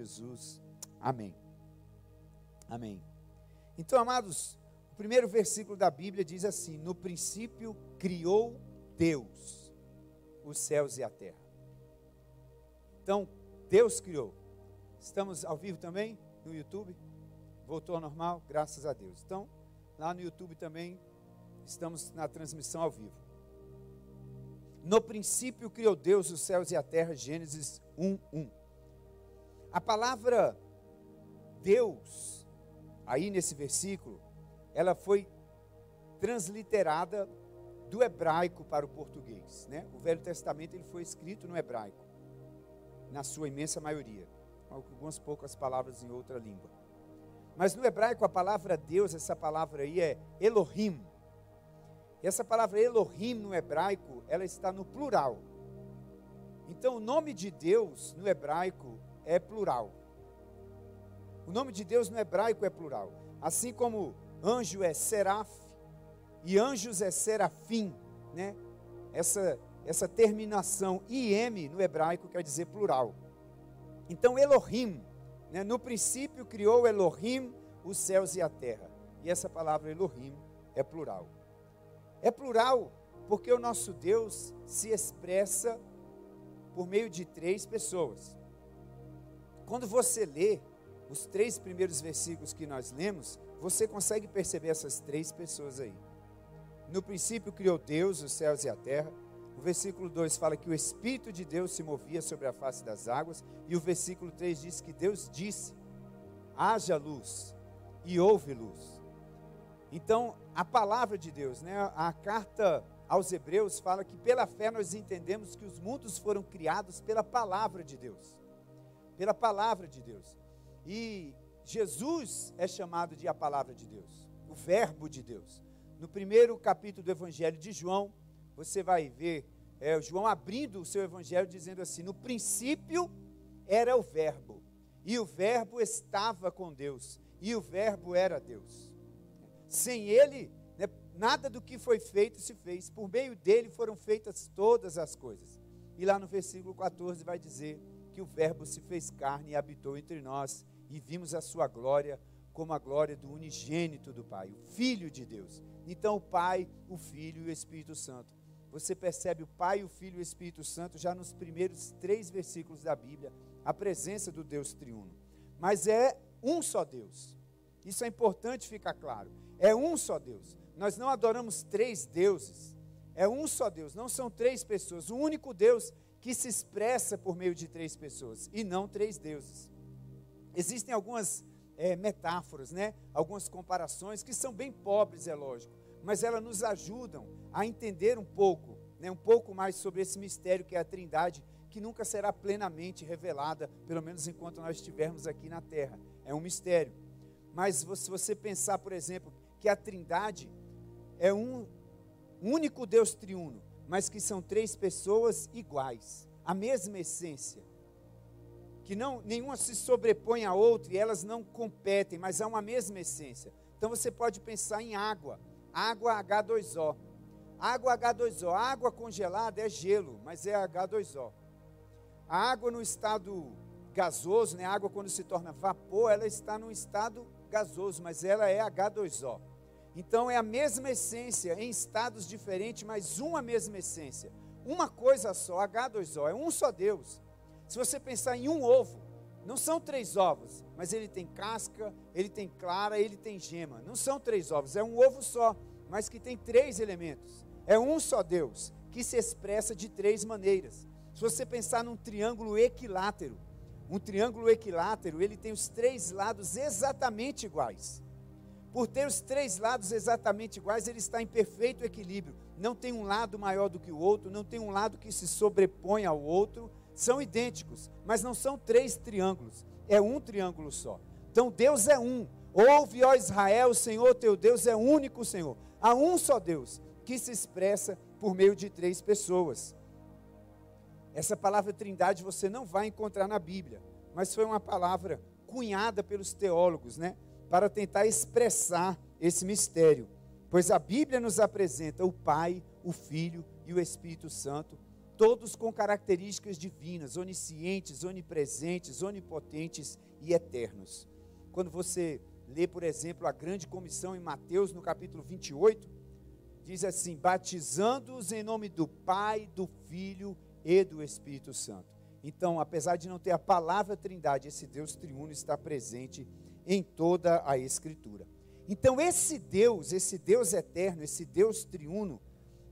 Jesus. Amém. Amém. Então, amados, o primeiro versículo da Bíblia diz assim: No princípio criou Deus os céus e a terra. Então, Deus criou. Estamos ao vivo também no YouTube? Voltou ao normal? Graças a Deus. Então, lá no YouTube também estamos na transmissão ao vivo. No princípio criou Deus os céus e a terra, Gênesis 1, 1. A palavra Deus, aí nesse versículo, ela foi transliterada do hebraico para o português. Né? O Velho Testamento ele foi escrito no hebraico, na sua imensa maioria, algumas poucas palavras em outra língua. Mas no hebraico a palavra Deus, essa palavra aí é Elohim. E essa palavra Elohim no hebraico, ela está no plural. Então o nome de Deus no hebraico é plural. O nome de Deus no hebraico é plural. Assim como anjo é seraf e anjos é serafim, né? Essa essa terminação im no hebraico quer dizer plural. Então Elohim, né, no princípio criou Elohim os céus e a terra. E essa palavra Elohim é plural. É plural porque o nosso Deus se expressa por meio de três pessoas. Quando você lê os três primeiros versículos que nós lemos, você consegue perceber essas três pessoas aí. No princípio criou Deus os céus e a terra. O versículo 2 fala que o Espírito de Deus se movia sobre a face das águas. E o versículo 3 diz que Deus disse: haja luz, e houve luz. Então, a palavra de Deus, né? a carta aos Hebreus fala que pela fé nós entendemos que os mundos foram criados pela palavra de Deus. Pela palavra de Deus. E Jesus é chamado de a palavra de Deus, o Verbo de Deus. No primeiro capítulo do Evangelho de João, você vai ver é, João abrindo o seu Evangelho dizendo assim: No princípio era o Verbo, e o Verbo estava com Deus, e o Verbo era Deus. Sem ele, né, nada do que foi feito se fez, por meio dele foram feitas todas as coisas. E lá no versículo 14 vai dizer que o Verbo se fez carne e habitou entre nós, e vimos a sua glória como a glória do unigênito do Pai, o Filho de Deus. Então, o Pai, o Filho e o Espírito Santo. Você percebe o Pai, o Filho e o Espírito Santo já nos primeiros três versículos da Bíblia, a presença do Deus triuno. Mas é um só Deus. Isso é importante ficar claro. É um só Deus. Nós não adoramos três deuses. É um só Deus, não são três pessoas. O único Deus que se expressa por meio de três pessoas e não três deuses. Existem algumas é, metáforas, né? algumas comparações que são bem pobres, é lógico, mas elas nos ajudam a entender um pouco, né? um pouco mais sobre esse mistério que é a Trindade, que nunca será plenamente revelada, pelo menos enquanto nós estivermos aqui na Terra. É um mistério. Mas se você pensar, por exemplo, que a Trindade é um único Deus triuno, mas que são três pessoas iguais, a mesma essência, que não nenhuma se sobrepõe à outra e elas não competem, mas há uma mesma essência. Então você pode pensar em água, água H2O. Água H2O, água congelada é gelo, mas é H2O. A água no estado gasoso, né, a água quando se torna vapor, ela está no estado gasoso, mas ela é H2O. Então é a mesma essência em estados diferentes, mas uma mesma essência. Uma coisa só, H2O, é um só Deus. Se você pensar em um ovo, não são três ovos, mas ele tem casca, ele tem clara, ele tem gema. Não são três ovos, é um ovo só, mas que tem três elementos. É um só Deus, que se expressa de três maneiras. Se você pensar num triângulo equilátero, um triângulo equilátero, ele tem os três lados exatamente iguais. Por ter os três lados exatamente iguais, ele está em perfeito equilíbrio. Não tem um lado maior do que o outro, não tem um lado que se sobrepõe ao outro, são idênticos, mas não são três triângulos, é um triângulo só. Então Deus é um. Ouve, ó Israel, o Senhor teu Deus é único, Senhor. Há um só Deus que se expressa por meio de três pessoas. Essa palavra trindade você não vai encontrar na Bíblia, mas foi uma palavra cunhada pelos teólogos, né? Para tentar expressar esse mistério. Pois a Bíblia nos apresenta o Pai, o Filho e o Espírito Santo todos com características divinas, oniscientes, onipresentes, onipotentes e eternos. Quando você lê, por exemplo, a grande comissão em Mateus, no capítulo 28, diz assim: batizando-os em nome do Pai, do Filho e do Espírito Santo. Então, apesar de não ter a palavra Trindade, esse Deus triuno está presente em toda a Escritura. Então, esse Deus, esse Deus eterno, esse Deus triuno,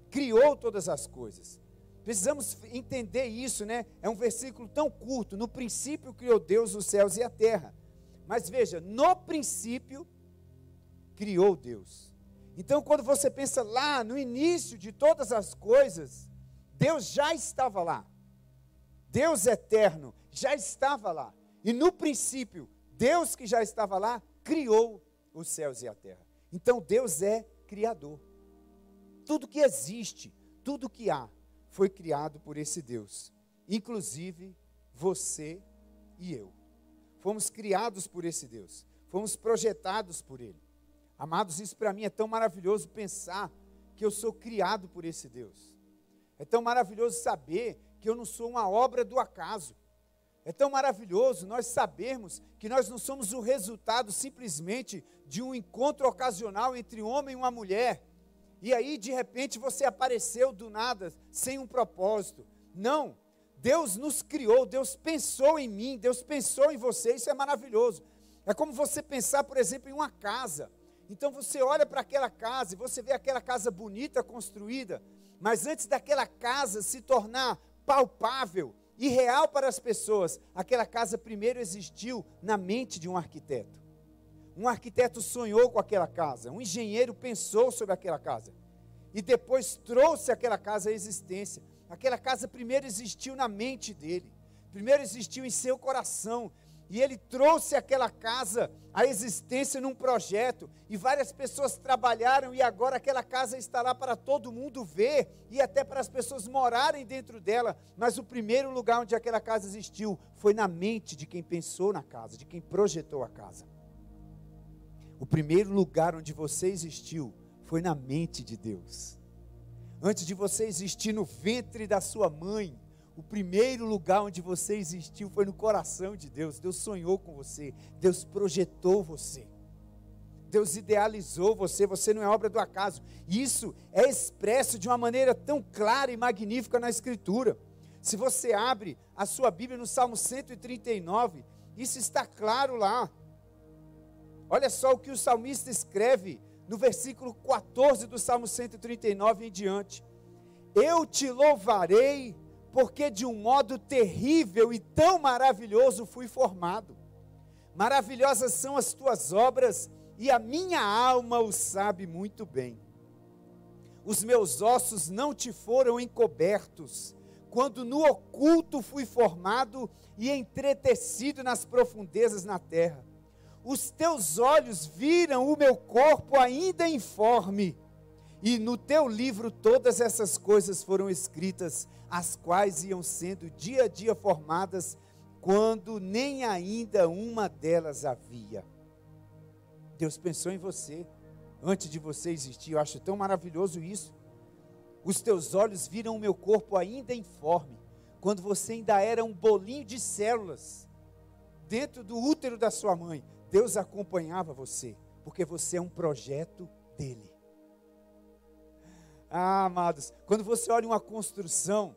criou todas as coisas. Precisamos entender isso, né? É um versículo tão curto. No princípio criou Deus os céus e a terra. Mas veja, no princípio criou Deus. Então, quando você pensa lá no início de todas as coisas, Deus já estava lá. Deus eterno já estava lá. E no princípio, Deus que já estava lá, criou os céus e a terra. Então Deus é criador. Tudo que existe, tudo que há, foi criado por esse Deus. Inclusive você e eu. Fomos criados por esse Deus. Fomos projetados por Ele. Amados, isso para mim é tão maravilhoso pensar que eu sou criado por esse Deus. É tão maravilhoso saber que eu não sou uma obra do acaso. É tão maravilhoso nós sabermos que nós não somos o resultado simplesmente de um encontro ocasional entre um homem e uma mulher. E aí, de repente, você apareceu do nada, sem um propósito. Não. Deus nos criou, Deus pensou em mim, Deus pensou em você, isso é maravilhoso. É como você pensar, por exemplo, em uma casa. Então você olha para aquela casa e você vê aquela casa bonita construída, mas antes daquela casa se tornar palpável e real para as pessoas, aquela casa primeiro existiu na mente de um arquiteto. Um arquiteto sonhou com aquela casa, um engenheiro pensou sobre aquela casa e depois trouxe aquela casa à existência. Aquela casa primeiro existiu na mente dele, primeiro existiu em seu coração, e ele trouxe aquela casa à existência num projeto, e várias pessoas trabalharam, e agora aquela casa está lá para todo mundo ver, e até para as pessoas morarem dentro dela. Mas o primeiro lugar onde aquela casa existiu foi na mente de quem pensou na casa, de quem projetou a casa. O primeiro lugar onde você existiu foi na mente de Deus. Antes de você existir no ventre da sua mãe, o primeiro lugar onde você existiu foi no coração de Deus. Deus sonhou com você, Deus projetou você. Deus idealizou você, você não é obra do acaso. Isso é expresso de uma maneira tão clara e magnífica na Escritura. Se você abre a sua Bíblia no Salmo 139, isso está claro lá. Olha só o que o salmista escreve no versículo 14 do Salmo 139 em diante. Eu te louvarei porque de um modo terrível e tão maravilhoso fui formado. Maravilhosas são as tuas obras, e a minha alma o sabe muito bem. Os meus ossos não te foram encobertos, quando no oculto fui formado e entretecido nas profundezas na terra. Os teus olhos viram o meu corpo ainda informe e no teu livro todas essas coisas foram escritas, as quais iam sendo dia a dia formadas, quando nem ainda uma delas havia. Deus pensou em você antes de você existir. Eu acho tão maravilhoso isso. Os teus olhos viram o meu corpo ainda informe, quando você ainda era um bolinho de células dentro do útero da sua mãe. Deus acompanhava você, porque você é um projeto dele. Ah, amados, quando você olha uma construção,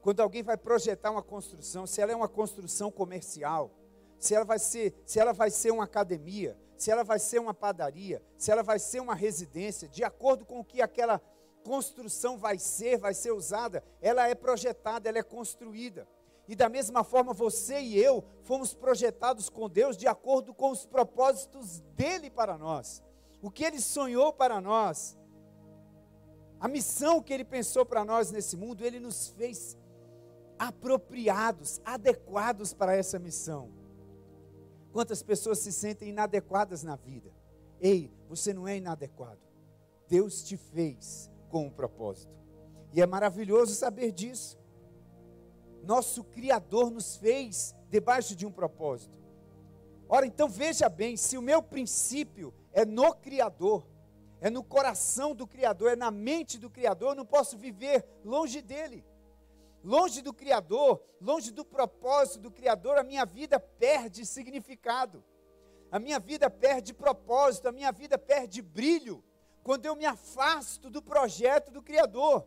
quando alguém vai projetar uma construção, se ela é uma construção comercial, se ela vai ser, se ela vai ser uma academia, se ela vai ser uma padaria, se ela vai ser uma residência, de acordo com o que aquela construção vai ser, vai ser usada, ela é projetada, ela é construída. E da mesma forma, você e eu fomos projetados com Deus de acordo com os propósitos dele para nós. O que ele sonhou para nós, a missão que Ele pensou para nós nesse mundo, Ele nos fez apropriados, adequados para essa missão. Quantas pessoas se sentem inadequadas na vida? Ei, você não é inadequado. Deus te fez com um propósito. E é maravilhoso saber disso. Nosso Criador nos fez debaixo de um propósito. Ora, então veja bem: se o meu princípio é no Criador, é no coração do Criador, é na mente do Criador, eu não posso viver longe dele. longe do Criador, longe do propósito do Criador, a minha vida perde significado, a minha vida perde propósito, a minha vida perde brilho, quando eu me afasto do projeto do Criador,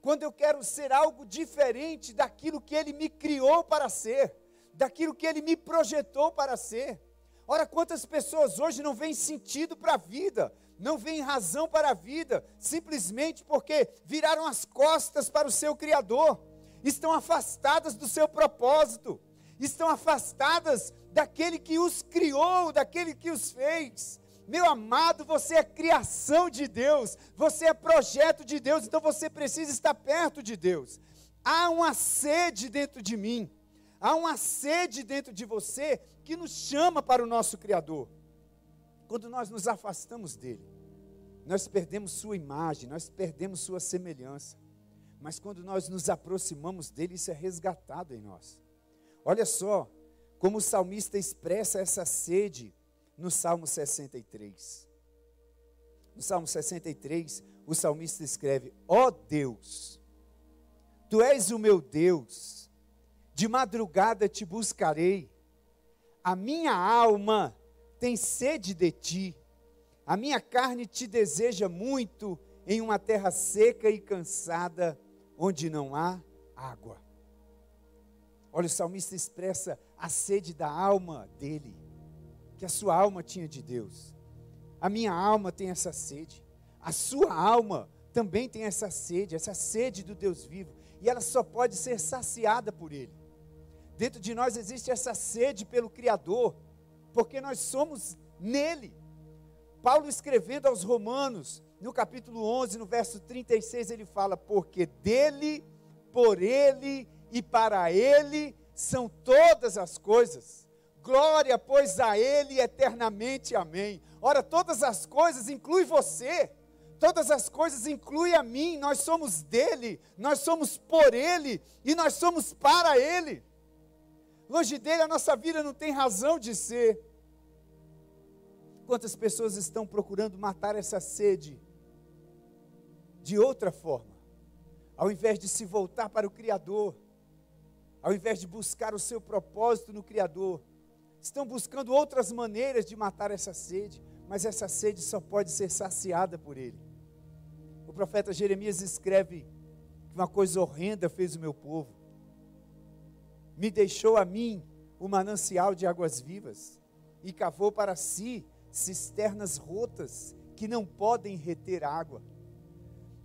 quando eu quero ser algo diferente daquilo que Ele me criou para ser, daquilo que Ele me projetou para ser. Ora, quantas pessoas hoje não veem sentido para a vida, não veem razão para a vida, simplesmente porque viraram as costas para o seu Criador, estão afastadas do seu propósito, estão afastadas daquele que os criou, daquele que os fez. Meu amado, você é criação de Deus, você é projeto de Deus, então você precisa estar perto de Deus. Há uma sede dentro de mim, há uma sede dentro de você que nos chama para o nosso Criador. Quando nós nos afastamos dele, nós perdemos sua imagem, nós perdemos sua semelhança. Mas quando nós nos aproximamos dele, isso é resgatado em nós. Olha só como o salmista expressa essa sede no Salmo 63. No Salmo 63, o salmista escreve: Ó oh Deus, tu és o meu Deus, de madrugada te buscarei, a minha alma tem sede de ti, a minha carne te deseja muito em uma terra seca e cansada, onde não há água. Olha, o salmista expressa a sede da alma dele, que a sua alma tinha de Deus. A minha alma tem essa sede, a sua alma também tem essa sede, essa sede do Deus vivo, e ela só pode ser saciada por Ele. Dentro de nós existe essa sede pelo Criador, porque nós somos nele. Paulo escrevendo aos Romanos, no capítulo 11, no verso 36, ele fala: Porque dele, por ele e para ele são todas as coisas. Glória, pois, a ele eternamente. Amém. Ora, todas as coisas inclui você. Todas as coisas inclui a mim. Nós somos dele, nós somos por ele e nós somos para ele. Longe dele a nossa vida não tem razão de ser. Quantas pessoas estão procurando matar essa sede de outra forma? Ao invés de se voltar para o Criador, ao invés de buscar o seu propósito no Criador, estão buscando outras maneiras de matar essa sede, mas essa sede só pode ser saciada por Ele. O profeta Jeremias escreve que uma coisa horrenda fez o meu povo, me deixou a mim o manancial de águas vivas e cavou para si cisternas rotas que não podem reter água.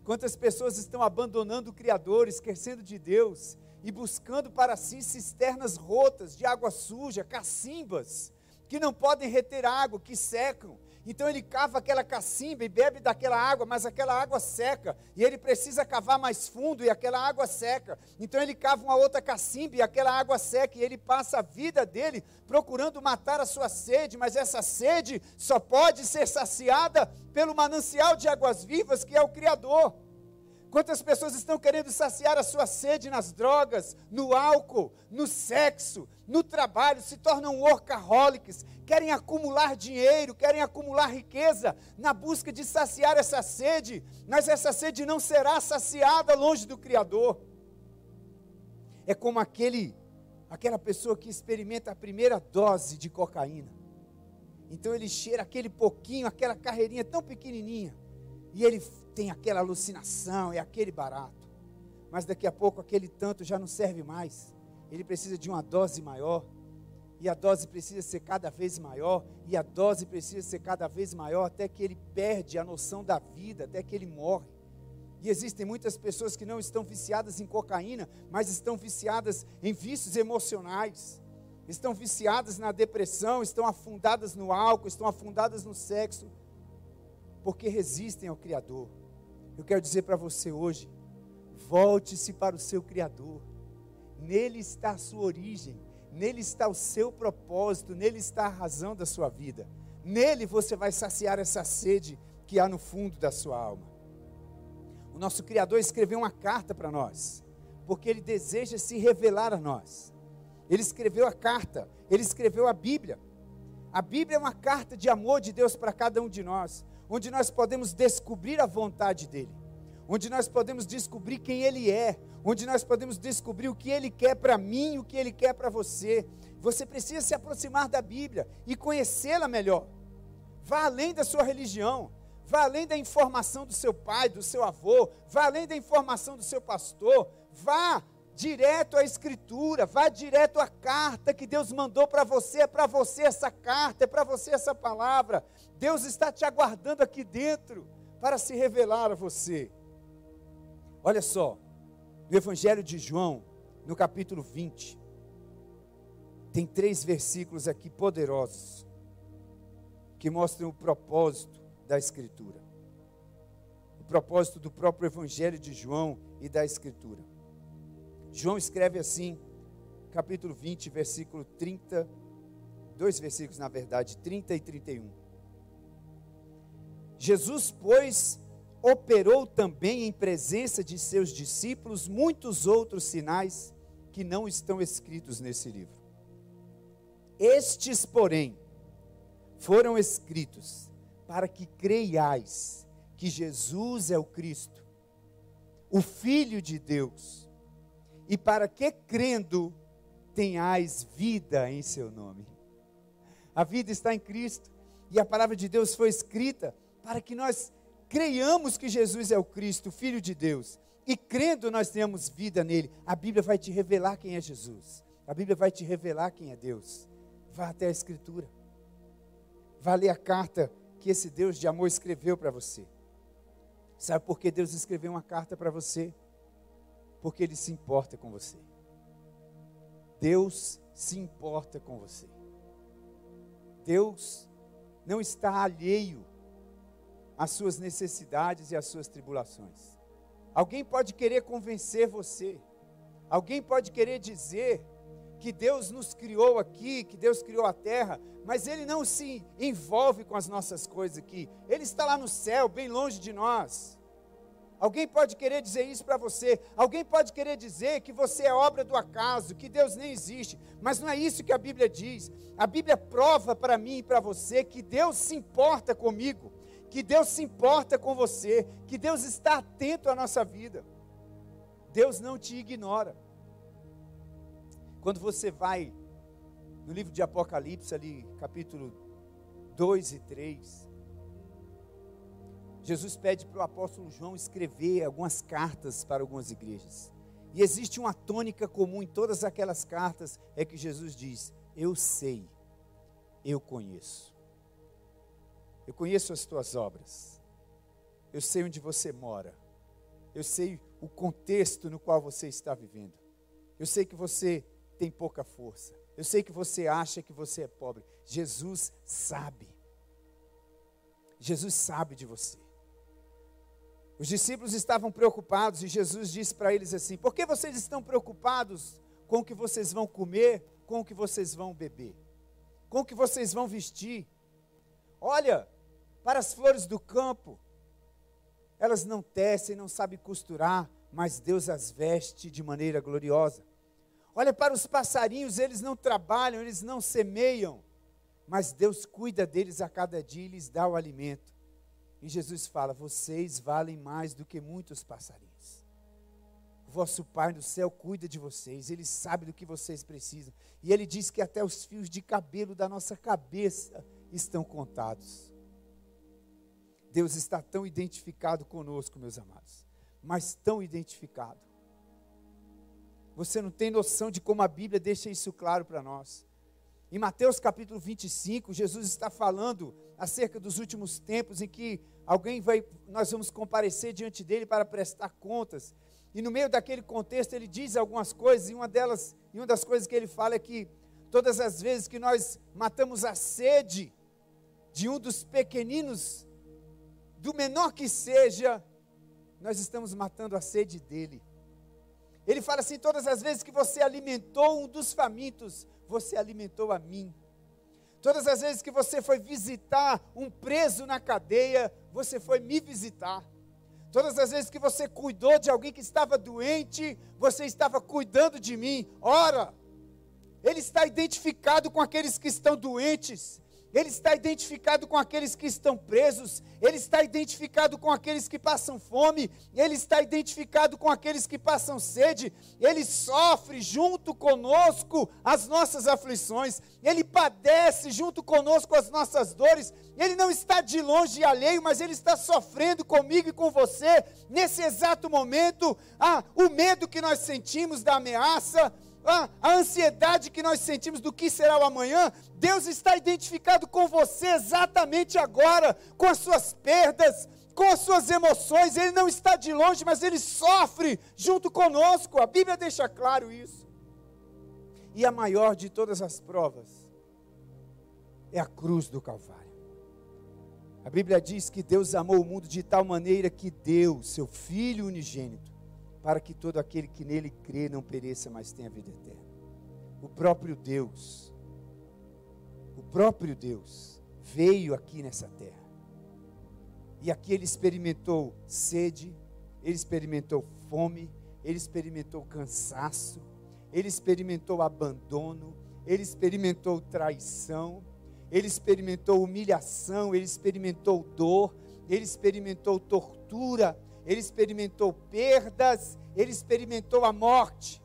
Quantas pessoas estão abandonando o Criador, esquecendo de Deus e buscando para si cisternas rotas de água suja, cacimbas, que não podem reter água, que secam, então ele cava aquela cacimba e bebe daquela água, mas aquela água seca, e ele precisa cavar mais fundo e aquela água seca. Então ele cava uma outra cacimba e aquela água seca, e ele passa a vida dele procurando matar a sua sede, mas essa sede só pode ser saciada pelo manancial de águas vivas que é o Criador. Quantas pessoas estão querendo saciar a sua sede nas drogas, no álcool, no sexo, no trabalho, se tornam workaholics, querem acumular dinheiro, querem acumular riqueza, na busca de saciar essa sede, mas essa sede não será saciada longe do Criador. É como aquele, aquela pessoa que experimenta a primeira dose de cocaína. Então ele cheira aquele pouquinho, aquela carreirinha tão pequenininha, e ele tem aquela alucinação, é aquele barato. Mas daqui a pouco aquele tanto já não serve mais. Ele precisa de uma dose maior. E a dose precisa ser cada vez maior, e a dose precisa ser cada vez maior até que ele perde a noção da vida, até que ele morre. E existem muitas pessoas que não estão viciadas em cocaína, mas estão viciadas em vícios emocionais, estão viciadas na depressão, estão afundadas no álcool, estão afundadas no sexo, porque resistem ao Criador. Eu quero dizer para você hoje: volte-se para o seu Criador, nele está a sua origem, nele está o seu propósito, nele está a razão da sua vida, nele você vai saciar essa sede que há no fundo da sua alma. O nosso Criador escreveu uma carta para nós, porque ele deseja se revelar a nós. Ele escreveu a carta, ele escreveu a Bíblia. A Bíblia é uma carta de amor de Deus para cada um de nós onde nós podemos descobrir a vontade dele, onde nós podemos descobrir quem ele é, onde nós podemos descobrir o que Ele quer para mim, o que Ele quer para você. Você precisa se aproximar da Bíblia e conhecê-la melhor. Vá além da sua religião, vá além da informação do seu pai, do seu avô, vá além da informação do seu pastor, vá direto à Escritura, vá direto à carta que Deus mandou para você, é para você essa carta, é para você essa palavra. Deus está te aguardando aqui dentro para se revelar a você. Olha só, no Evangelho de João, no capítulo 20, tem três versículos aqui poderosos que mostram o propósito da Escritura. O propósito do próprio Evangelho de João e da Escritura. João escreve assim, capítulo 20, versículo 30, dois versículos na verdade, 30 e 31. Jesus, pois, operou também em presença de seus discípulos muitos outros sinais que não estão escritos nesse livro. Estes, porém, foram escritos para que creiais que Jesus é o Cristo, o Filho de Deus, e para que crendo tenhais vida em seu nome. A vida está em Cristo e a palavra de Deus foi escrita para que nós creiamos que Jesus é o Cristo, o Filho de Deus, e crendo nós tenhamos vida nele. A Bíblia vai te revelar quem é Jesus. A Bíblia vai te revelar quem é Deus. Vá até a Escritura. Vá ler a carta que esse Deus de amor escreveu para você. Sabe por que Deus escreveu uma carta para você? Porque Ele se importa com você. Deus se importa com você. Deus não está alheio às suas necessidades e às suas tribulações. Alguém pode querer convencer você, alguém pode querer dizer que Deus nos criou aqui, que Deus criou a terra, mas Ele não se envolve com as nossas coisas aqui, Ele está lá no céu, bem longe de nós. Alguém pode querer dizer isso para você, alguém pode querer dizer que você é obra do acaso, que Deus nem existe, mas não é isso que a Bíblia diz. A Bíblia prova para mim e para você que Deus se importa comigo, que Deus se importa com você, que Deus está atento à nossa vida. Deus não te ignora. Quando você vai no livro de Apocalipse, ali, capítulo 2 e 3, Jesus pede para o apóstolo João escrever algumas cartas para algumas igrejas. E existe uma tônica comum em todas aquelas cartas: é que Jesus diz: Eu sei, eu conheço. Eu conheço as tuas obras. Eu sei onde você mora. Eu sei o contexto no qual você está vivendo. Eu sei que você tem pouca força. Eu sei que você acha que você é pobre. Jesus sabe. Jesus sabe de você. Os discípulos estavam preocupados e Jesus disse para eles assim: Por que vocês estão preocupados com o que vocês vão comer, com o que vocês vão beber, com o que vocês vão vestir? Olha, para as flores do campo. Elas não tecem, não sabem costurar, mas Deus as veste de maneira gloriosa. Olha para os passarinhos, eles não trabalham, eles não semeiam, mas Deus cuida deles a cada dia e lhes dá o alimento. E Jesus fala: Vocês valem mais do que muitos passarinhos. O vosso Pai do céu cuida de vocês, Ele sabe do que vocês precisam. E Ele diz que até os fios de cabelo da nossa cabeça estão contados. Deus está tão identificado conosco, meus amados, mas tão identificado. Você não tem noção de como a Bíblia deixa isso claro para nós. Em Mateus capítulo 25, Jesus está falando acerca dos últimos tempos em que alguém vai, nós vamos comparecer diante dele para prestar contas. E no meio daquele contexto ele diz algumas coisas, e uma delas, e uma das coisas que ele fala é que todas as vezes que nós matamos a sede de um dos pequeninos do menor que seja, nós estamos matando a sede dele. Ele fala assim: todas as vezes que você alimentou um dos famintos, você alimentou a mim. Todas as vezes que você foi visitar um preso na cadeia, você foi me visitar. Todas as vezes que você cuidou de alguém que estava doente, você estava cuidando de mim. Ora, Ele está identificado com aqueles que estão doentes. Ele está identificado com aqueles que estão presos, ele está identificado com aqueles que passam fome, ele está identificado com aqueles que passam sede, ele sofre junto conosco as nossas aflições, ele padece junto conosco as nossas dores, ele não está de longe e alheio, mas ele está sofrendo comigo e com você nesse exato momento. Ah, o medo que nós sentimos da ameaça, a, a ansiedade que nós sentimos do que será o amanhã, Deus está identificado com você exatamente agora, com as suas perdas, com as suas emoções. Ele não está de longe, mas ele sofre junto conosco. A Bíblia deixa claro isso. E a maior de todas as provas é a cruz do Calvário. A Bíblia diz que Deus amou o mundo de tal maneira que deu seu Filho unigênito para que todo aquele que nele crê não pereça, mas tenha vida eterna. O próprio Deus, o próprio Deus veio aqui nessa terra. E aqui ele experimentou sede, ele experimentou fome, ele experimentou cansaço, ele experimentou abandono, ele experimentou traição, ele experimentou humilhação, ele experimentou dor, ele experimentou tortura, ele experimentou perdas, ele experimentou a morte,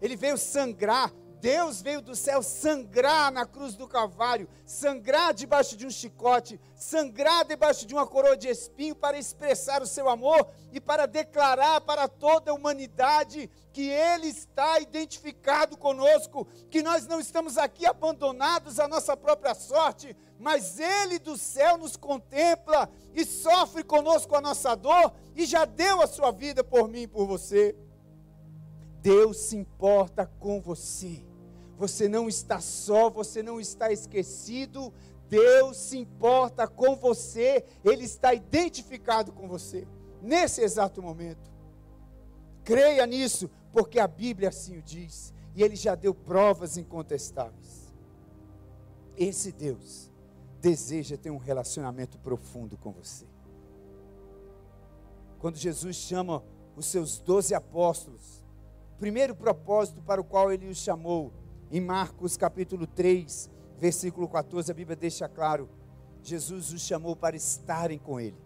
ele veio sangrar. Deus veio do céu sangrar na cruz do Calvário, sangrar debaixo de um chicote, sangrar debaixo de uma coroa de espinho para expressar o seu amor e para declarar para toda a humanidade que Ele está identificado conosco, que nós não estamos aqui abandonados à nossa própria sorte, mas Ele do céu nos contempla e sofre conosco a nossa dor e já deu a sua vida por mim e por você. Deus se importa com você. Você não está só, você não está esquecido. Deus se importa com você, Ele está identificado com você, nesse exato momento. Creia nisso, porque a Bíblia assim o diz, e Ele já deu provas incontestáveis. Esse Deus deseja ter um relacionamento profundo com você. Quando Jesus chama os seus doze apóstolos, o primeiro propósito para o qual ele os chamou em Marcos capítulo 3, versículo 14, a Bíblia deixa claro: Jesus os chamou para estarem com Ele.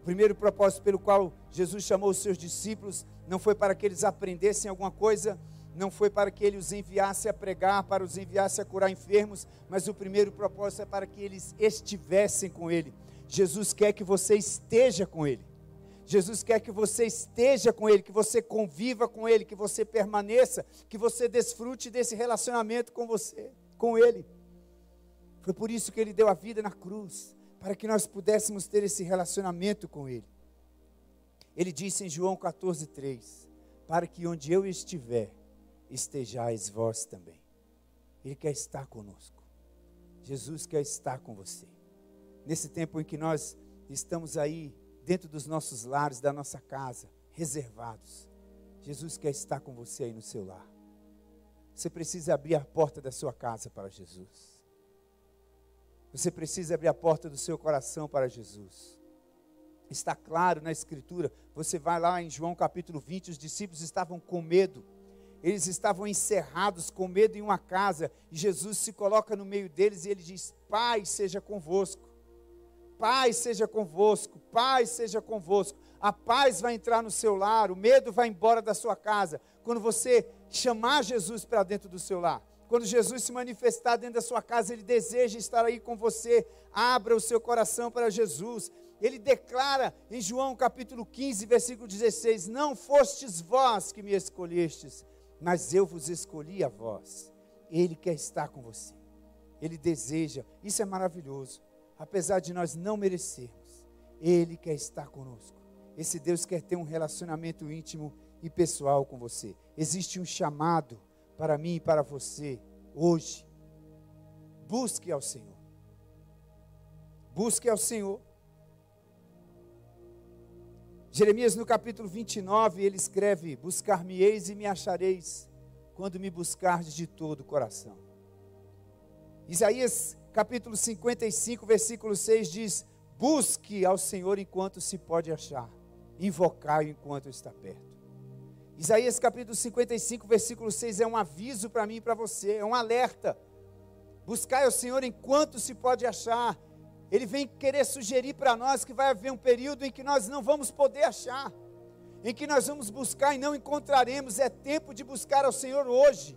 O primeiro propósito pelo qual Jesus chamou os seus discípulos não foi para que eles aprendessem alguma coisa, não foi para que ele os enviasse a pregar, para os enviasse a curar enfermos, mas o primeiro propósito é para que eles estivessem com Ele. Jesus quer que você esteja com Ele. Jesus quer que você esteja com Ele, que você conviva com Ele, que você permaneça, que você desfrute desse relacionamento com você, com Ele. Foi por isso que Ele deu a vida na cruz, para que nós pudéssemos ter esse relacionamento com Ele. Ele disse em João 14,3: Para que onde eu estiver, estejais vós também. Ele quer estar conosco. Jesus quer estar com você. Nesse tempo em que nós estamos aí dentro dos nossos lares, da nossa casa, reservados. Jesus quer estar com você aí no seu lar. Você precisa abrir a porta da sua casa para Jesus. Você precisa abrir a porta do seu coração para Jesus. Está claro na Escritura. Você vai lá em João capítulo 20, os discípulos estavam com medo. Eles estavam encerrados com medo em uma casa. E Jesus se coloca no meio deles e ele diz: Pai, seja convosco. Paz seja convosco, paz seja convosco. A paz vai entrar no seu lar, o medo vai embora da sua casa. Quando você chamar Jesus para dentro do seu lar, quando Jesus se manifestar dentro da sua casa, ele deseja estar aí com você. Abra o seu coração para Jesus. Ele declara em João capítulo 15, versículo 16: Não fostes vós que me escolhestes, mas eu vos escolhi a vós. Ele quer estar com você. Ele deseja. Isso é maravilhoso apesar de nós não merecermos, Ele quer estar conosco. Esse Deus quer ter um relacionamento íntimo e pessoal com você. Existe um chamado para mim e para você hoje. Busque ao Senhor. Busque ao Senhor. Jeremias no capítulo 29, ele escreve: Buscar-me-eis e me achareis, quando me buscardes de todo o coração. Isaías capítulo 55, versículo 6 diz: Busque ao Senhor enquanto se pode achar, invocar enquanto está perto. Isaías capítulo 55, versículo 6 é um aviso para mim e para você, é um alerta. Buscai o Senhor enquanto se pode achar. Ele vem querer sugerir para nós que vai haver um período em que nós não vamos poder achar, em que nós vamos buscar e não encontraremos. É tempo de buscar ao Senhor hoje.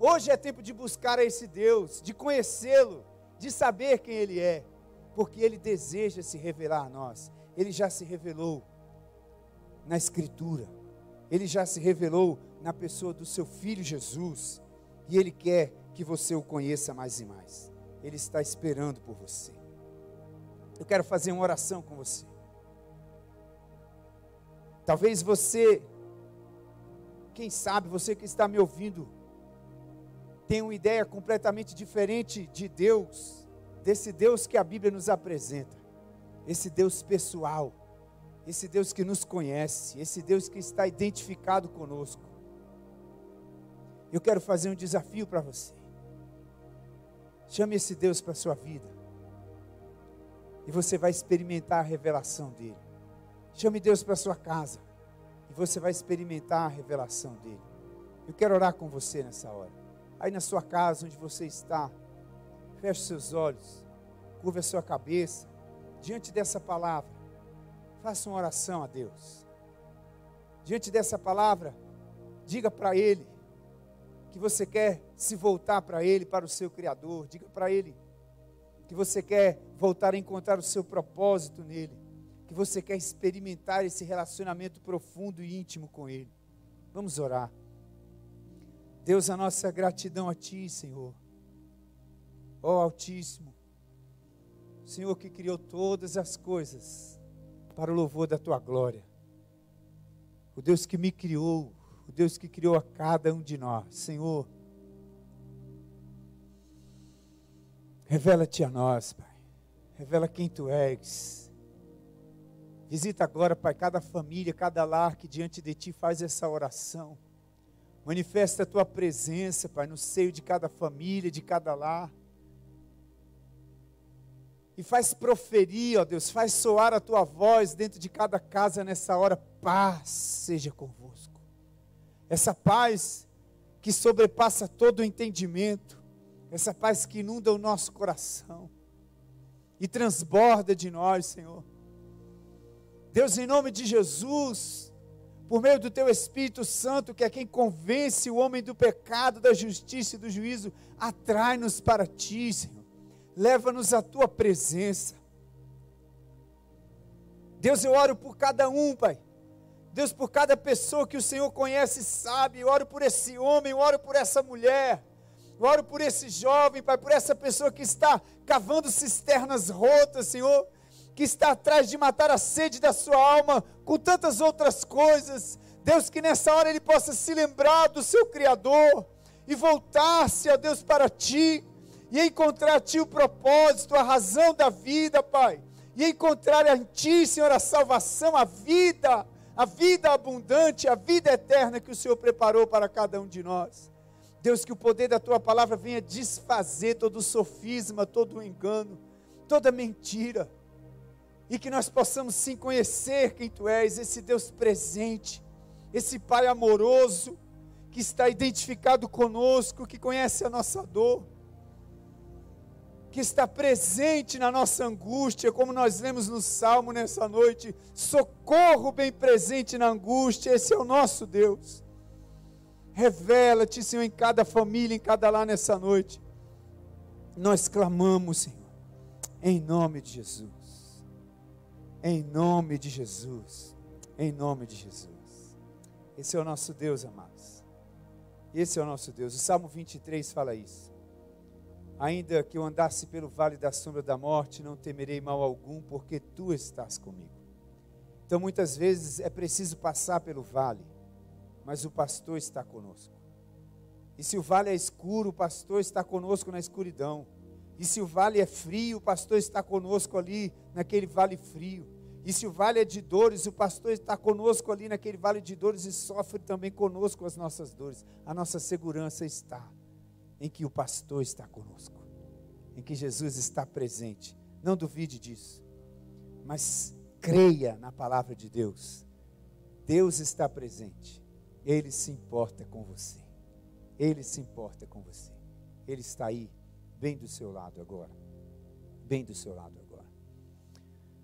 Hoje é tempo de buscar a esse Deus, de conhecê-lo, de saber quem Ele é, porque Ele deseja se revelar a nós. Ele já se revelou na Escritura, Ele já se revelou na pessoa do seu Filho Jesus, e Ele quer que você o conheça mais e mais. Ele está esperando por você. Eu quero fazer uma oração com você. Talvez você, quem sabe, você que está me ouvindo, tenha uma ideia completamente diferente de Deus, desse Deus que a Bíblia nos apresenta, esse Deus pessoal, esse Deus que nos conhece, esse Deus que está identificado conosco. Eu quero fazer um desafio para você. Chame esse Deus para a sua vida e você vai experimentar a revelação dele. Chame Deus para sua casa e você vai experimentar a revelação dele. Eu quero orar com você nessa hora. Aí na sua casa, onde você está, feche seus olhos, curva a sua cabeça diante dessa palavra. Faça uma oração a Deus. Diante dessa palavra, diga para Ele que você quer se voltar para Ele, para o seu Criador. Diga para Ele que você quer voltar a encontrar o seu propósito nele, que você quer experimentar esse relacionamento profundo e íntimo com ele. Vamos orar. Deus, a nossa gratidão a Ti, Senhor. Ó oh, Altíssimo, Senhor que criou todas as coisas para o louvor da Tua glória. O Deus que me criou, o Deus que criou a cada um de nós. Senhor, Revela-te a nós, Pai. Revela quem tu és. Visita agora, Pai, cada família, cada lar que diante de ti faz essa oração. Manifesta a tua presença, Pai, no seio de cada família, de cada lar. E faz proferir, ó Deus, faz soar a tua voz dentro de cada casa nessa hora. Paz seja convosco. Essa paz que sobrepassa todo o entendimento essa paz que inunda o nosso coração e transborda de nós, Senhor. Deus, em nome de Jesus, por meio do Teu Espírito Santo, que é quem convence o homem do pecado, da justiça e do juízo, atrai-nos para Ti, Senhor. Leva-nos à Tua presença. Deus, eu oro por cada um, Pai. Deus, por cada pessoa que o Senhor conhece e sabe. Eu oro por esse homem, eu oro por essa mulher. Eu oro por esse jovem, Pai, por essa pessoa que está cavando cisternas rotas, Senhor, que está atrás de matar a sede da sua alma com tantas outras coisas. Deus, que nessa hora ele possa se lembrar do seu Criador e voltar-se, ó Deus, para ti e encontrar a ti o propósito, a razão da vida, Pai. E encontrar em ti, Senhor, a salvação, a vida, a vida abundante, a vida eterna que o Senhor preparou para cada um de nós. Deus, que o poder da tua palavra venha desfazer todo o sofisma, todo o engano, toda mentira. E que nós possamos sim conhecer quem tu és, esse Deus presente, esse Pai amoroso, que está identificado conosco, que conhece a nossa dor, que está presente na nossa angústia, como nós lemos no Salmo nessa noite. Socorro bem presente na angústia, esse é o nosso Deus. Revela-te, Senhor, em cada família, em cada lá nessa noite. Nós clamamos, Senhor, em nome de Jesus. Em nome de Jesus. Em nome de Jesus. Esse é o nosso Deus, amados. Esse é o nosso Deus. O Salmo 23 fala isso. Ainda que eu andasse pelo vale da sombra da morte, não temerei mal algum, porque tu estás comigo. Então, muitas vezes é preciso passar pelo vale mas o pastor está conosco. E se o vale é escuro, o pastor está conosco na escuridão. E se o vale é frio, o pastor está conosco ali naquele vale frio. E se o vale é de dores, o pastor está conosco ali naquele vale de dores e sofre também conosco as nossas dores. A nossa segurança está em que o pastor está conosco, em que Jesus está presente. Não duvide disso, mas creia na palavra de Deus. Deus está presente. Ele se importa com você. Ele se importa com você. Ele está aí bem do seu lado agora. Bem do seu lado agora.